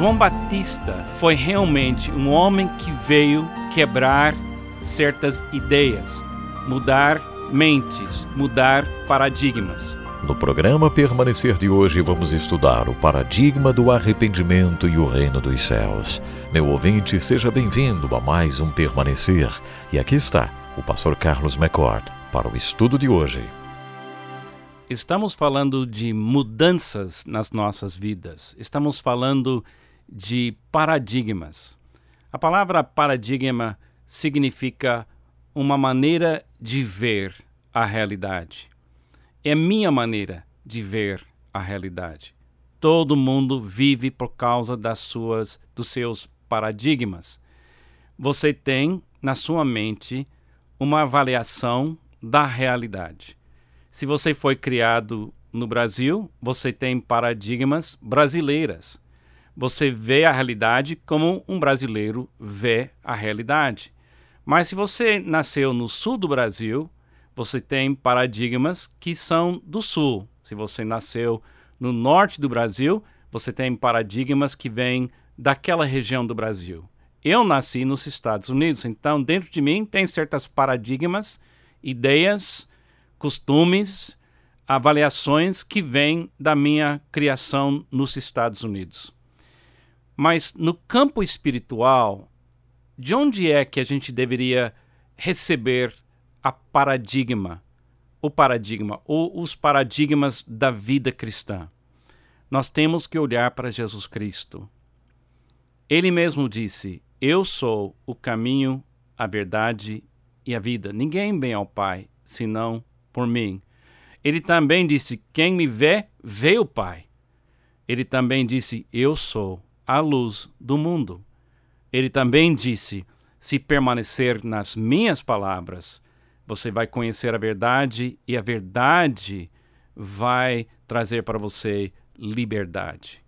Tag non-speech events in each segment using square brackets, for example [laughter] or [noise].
João Batista foi realmente um homem que veio quebrar certas ideias, mudar mentes, mudar paradigmas. No programa Permanecer de hoje, vamos estudar o paradigma do arrependimento e o reino dos céus. Meu ouvinte, seja bem-vindo a mais um Permanecer. E aqui está o pastor Carlos McCord para o estudo de hoje. Estamos falando de mudanças nas nossas vidas. Estamos falando de paradigmas. A palavra paradigma significa uma maneira de ver a realidade. É minha maneira de ver a realidade. Todo mundo vive por causa das suas dos seus paradigmas. Você tem na sua mente uma avaliação da realidade. Se você foi criado no Brasil, você tem paradigmas brasileiras. Você vê a realidade como um brasileiro vê a realidade. Mas se você nasceu no sul do Brasil, você tem paradigmas que são do sul. Se você nasceu no norte do Brasil, você tem paradigmas que vêm daquela região do Brasil. Eu nasci nos Estados Unidos, então dentro de mim tem certas paradigmas, ideias, costumes, avaliações que vêm da minha criação nos Estados Unidos. Mas no campo espiritual, de onde é que a gente deveria receber a paradigma, o paradigma, ou os paradigmas da vida cristã? Nós temos que olhar para Jesus Cristo. Ele mesmo disse: Eu sou o caminho, a verdade e a vida. Ninguém vem ao Pai senão por mim. Ele também disse: Quem me vê, vê o Pai. Ele também disse: Eu sou a luz do mundo. Ele também disse: Se permanecer nas minhas palavras, você vai conhecer a verdade e a verdade vai trazer para você liberdade.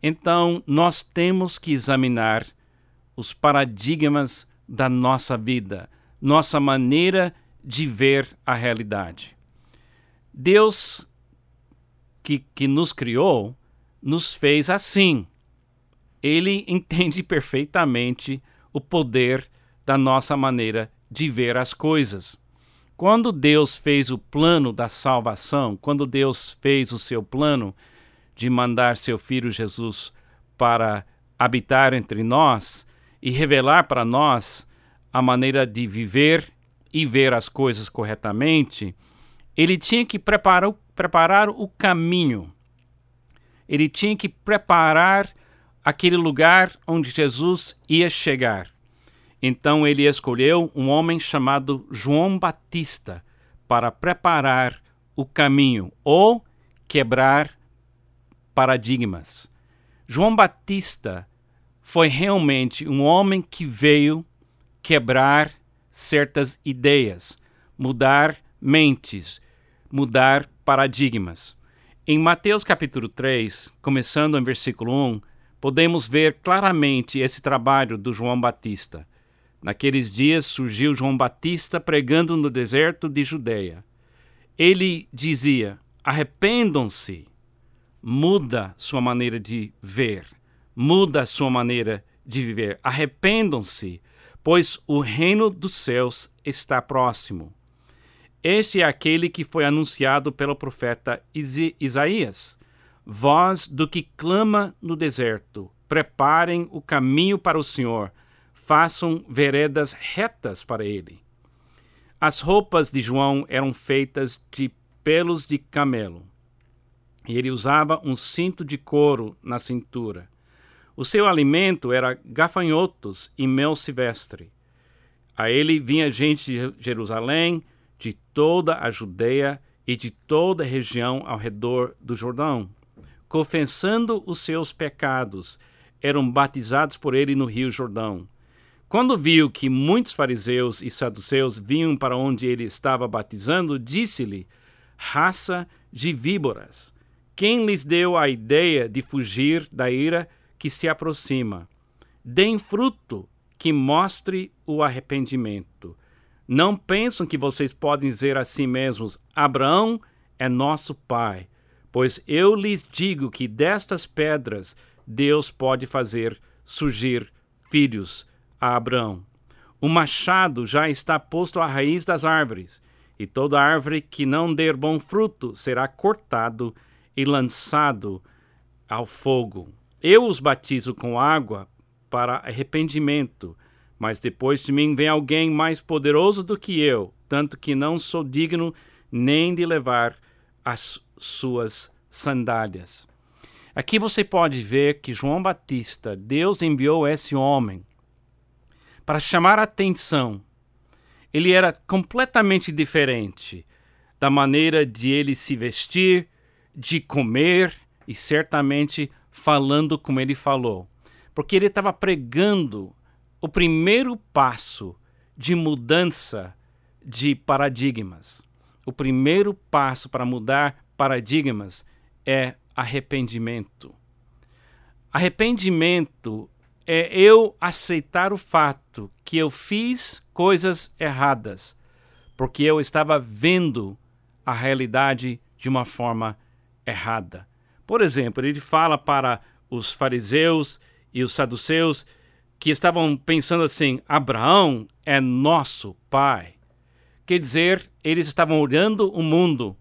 Então, nós temos que examinar os paradigmas da nossa vida, nossa maneira de ver a realidade. Deus, que, que nos criou, nos fez assim ele [laughs] entende perfeitamente o poder da nossa maneira de ver as coisas. Quando Deus fez o plano da salvação, quando Deus fez o seu plano de mandar seu filho Jesus para habitar entre nós e revelar para nós a maneira de viver e ver as coisas corretamente, ele tinha que preparar, preparar o caminho. Ele tinha que preparar aquele lugar onde Jesus ia chegar. Então ele escolheu um homem chamado João Batista para preparar o caminho ou quebrar paradigmas. João Batista foi realmente um homem que veio quebrar certas ideias, mudar mentes, mudar paradigmas. Em Mateus capítulo 3, começando em versículo 1, podemos ver claramente esse trabalho do João Batista. Naqueles dias surgiu João Batista pregando no deserto de Judeia. Ele dizia: arrependam-se, muda sua maneira de ver, muda sua maneira de viver. Arrependam-se, pois o reino dos céus está próximo. Este é aquele que foi anunciado pelo profeta Isaías Voz do que clama no deserto, preparem o caminho para o Senhor, façam veredas retas para ele. As roupas de João eram feitas de pelos de camelo, e ele usava um cinto de couro na cintura. O seu alimento era gafanhotos e mel silvestre. A ele vinha gente de Jerusalém, de toda a Judeia e de toda a região ao redor do Jordão confessando os seus pecados, eram batizados por ele no Rio Jordão. Quando viu que muitos fariseus e saduceus vinham para onde ele estava batizando, disse-lhe: Raça de víboras, quem lhes deu a ideia de fugir da ira que se aproxima? Deem fruto que mostre o arrependimento. Não pensam que vocês podem dizer a si mesmos: Abraão é nosso pai. Pois eu lhes digo que destas pedras Deus pode fazer surgir filhos a Abraão. O machado já está posto à raiz das árvores, e toda árvore que não der bom fruto será cortado e lançado ao fogo. Eu os batizo com água para arrependimento, mas depois de mim vem alguém mais poderoso do que eu, tanto que não sou digno nem de levar as suas sandálias. Aqui você pode ver que João Batista, Deus enviou esse homem para chamar a atenção. Ele era completamente diferente da maneira de ele se vestir, de comer e certamente falando como ele falou. Porque ele estava pregando o primeiro passo de mudança de paradigmas. O primeiro passo para mudar paradigmas é arrependimento. Arrependimento é eu aceitar o fato que eu fiz coisas erradas, porque eu estava vendo a realidade de uma forma errada. Por exemplo, ele fala para os fariseus e os saduceus que estavam pensando assim: Abraão é nosso pai. Quer dizer, eles estavam olhando o mundo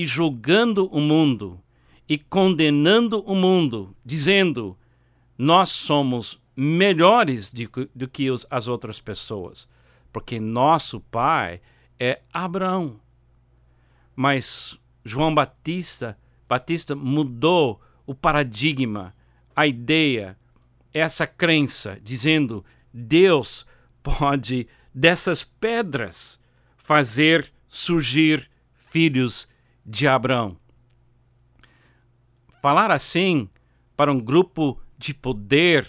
e julgando o mundo e condenando o mundo, dizendo: nós somos melhores do que as outras pessoas, porque nosso pai é Abraão. Mas João Batista, Batista mudou o paradigma, a ideia, essa crença, dizendo: Deus pode dessas pedras fazer surgir filhos de Abraão. Falar assim para um grupo de poder,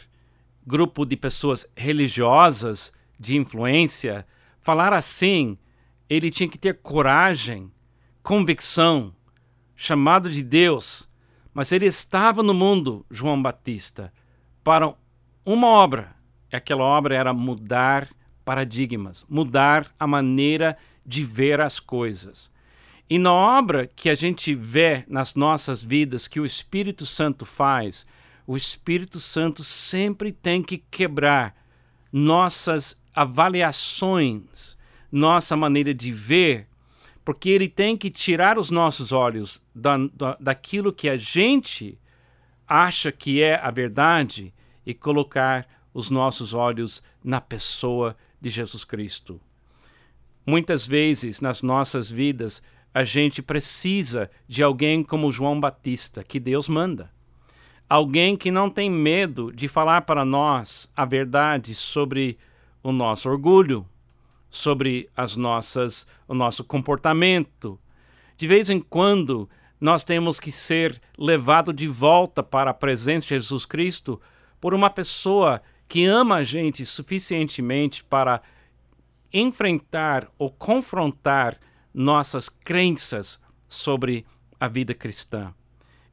grupo de pessoas religiosas, de influência, falar assim, ele tinha que ter coragem, convicção, chamado de Deus. Mas ele estava no mundo, João Batista, para uma obra. E aquela obra era mudar paradigmas, mudar a maneira de ver as coisas. E na obra que a gente vê nas nossas vidas, que o Espírito Santo faz, o Espírito Santo sempre tem que quebrar nossas avaliações, nossa maneira de ver, porque ele tem que tirar os nossos olhos da, da, daquilo que a gente acha que é a verdade e colocar os nossos olhos na pessoa de Jesus Cristo. Muitas vezes nas nossas vidas a gente precisa de alguém como João Batista, que Deus manda. Alguém que não tem medo de falar para nós a verdade sobre o nosso orgulho, sobre as nossas o nosso comportamento. De vez em quando, nós temos que ser levado de volta para a presença de Jesus Cristo por uma pessoa que ama a gente suficientemente para enfrentar ou confrontar nossas crenças sobre a vida cristã.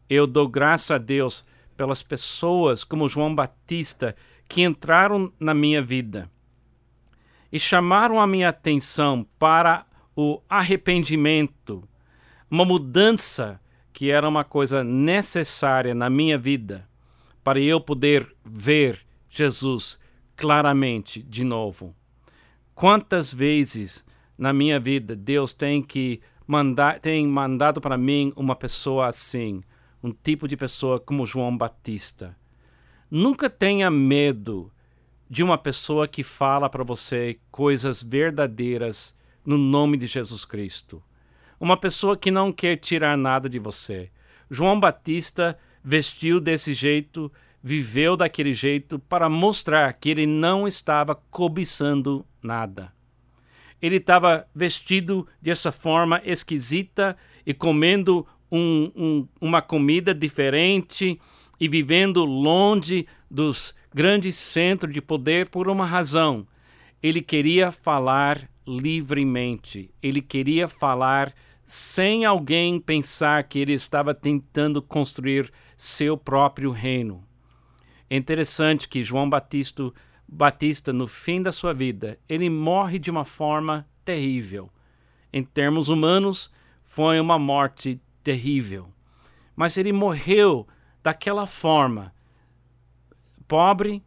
Eu dou graça a Deus pelas pessoas como João Batista que entraram na minha vida e chamaram a minha atenção para o arrependimento, uma mudança que era uma coisa necessária na minha vida para eu poder ver Jesus claramente de novo. Quantas vezes na minha vida, Deus tem que mandar, tem mandado para mim uma pessoa assim, um tipo de pessoa como João Batista. Nunca tenha medo de uma pessoa que fala para você coisas verdadeiras no nome de Jesus Cristo. Uma pessoa que não quer tirar nada de você. João Batista vestiu desse jeito, viveu daquele jeito para mostrar que ele não estava cobiçando nada ele estava vestido dessa forma esquisita e comendo um, um, uma comida diferente e vivendo longe dos grandes centros de poder por uma razão. Ele queria falar livremente, ele queria falar sem alguém pensar que ele estava tentando construir seu próprio reino. É interessante que João Batista Batista, no fim da sua vida, ele morre de uma forma terrível. Em termos humanos, foi uma morte terrível. Mas ele morreu daquela forma, pobre,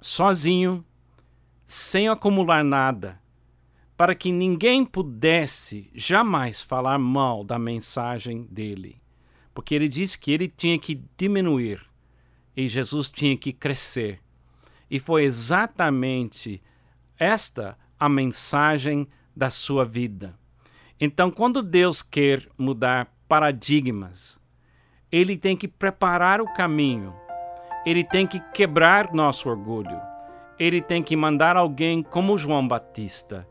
sozinho, sem acumular nada, para que ninguém pudesse jamais falar mal da mensagem dele. Porque ele disse que ele tinha que diminuir e Jesus tinha que crescer. E foi exatamente esta a mensagem da sua vida. Então, quando Deus quer mudar paradigmas, ele tem que preparar o caminho, ele tem que quebrar nosso orgulho, ele tem que mandar alguém como João Batista,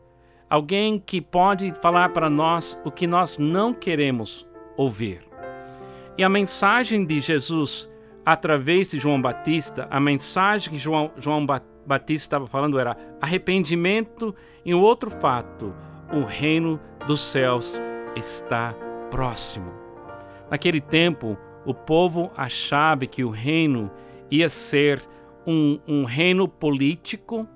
alguém que pode falar para nós o que nós não queremos ouvir. E a mensagem de Jesus através de João Batista, a mensagem que João, João Batista estava falando era arrependimento e um outro fato: o reino dos céus está próximo. Naquele tempo, o povo achava que o reino ia ser um, um reino político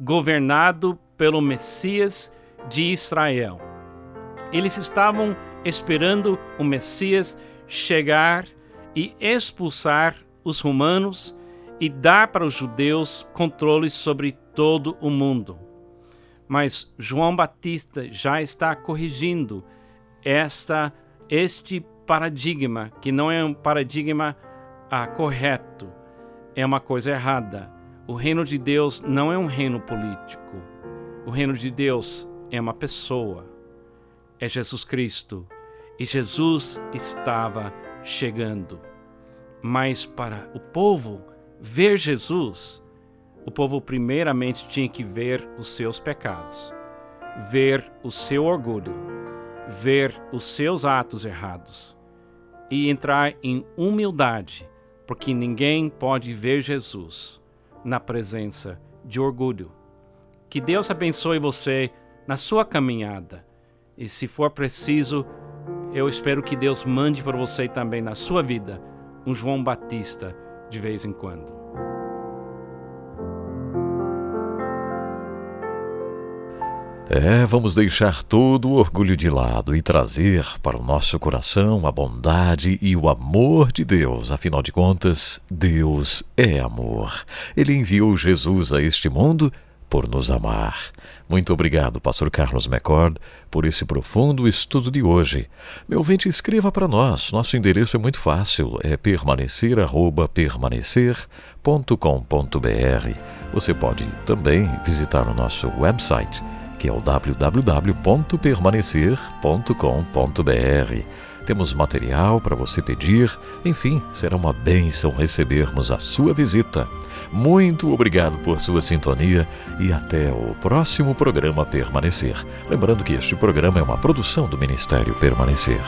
governado pelo Messias de Israel. Eles estavam esperando o Messias chegar e expulsar os romanos e dar para os judeus controle sobre todo o mundo. Mas João Batista já está corrigindo esta este paradigma, que não é um paradigma ah, correto, é uma coisa errada. O reino de Deus não é um reino político. O reino de Deus é uma pessoa. É Jesus Cristo. E Jesus estava chegando. Mas para o povo ver Jesus, o povo primeiramente tinha que ver os seus pecados, ver o seu orgulho, ver os seus atos errados e entrar em humildade, porque ninguém pode ver Jesus na presença de orgulho. Que Deus abençoe você na sua caminhada. E se for preciso, eu espero que Deus mande para você também na sua vida um João Batista de vez em quando. É, vamos deixar todo o orgulho de lado e trazer para o nosso coração a bondade e o amor de Deus. Afinal de contas, Deus é amor. Ele enviou Jesus a este mundo por nos amar. Muito obrigado, Pastor Carlos McCord, por esse profundo estudo de hoje. Meu ouvinte, escreva para nós. Nosso endereço é muito fácil, é permanecer@permanecer.com.br. Você pode também visitar o nosso website que é o www.permanecer.com.br. Temos material para você pedir, enfim, será uma bênção recebermos a sua visita. Muito obrigado por sua sintonia e até o próximo programa Permanecer. Lembrando que este programa é uma produção do Ministério Permanecer.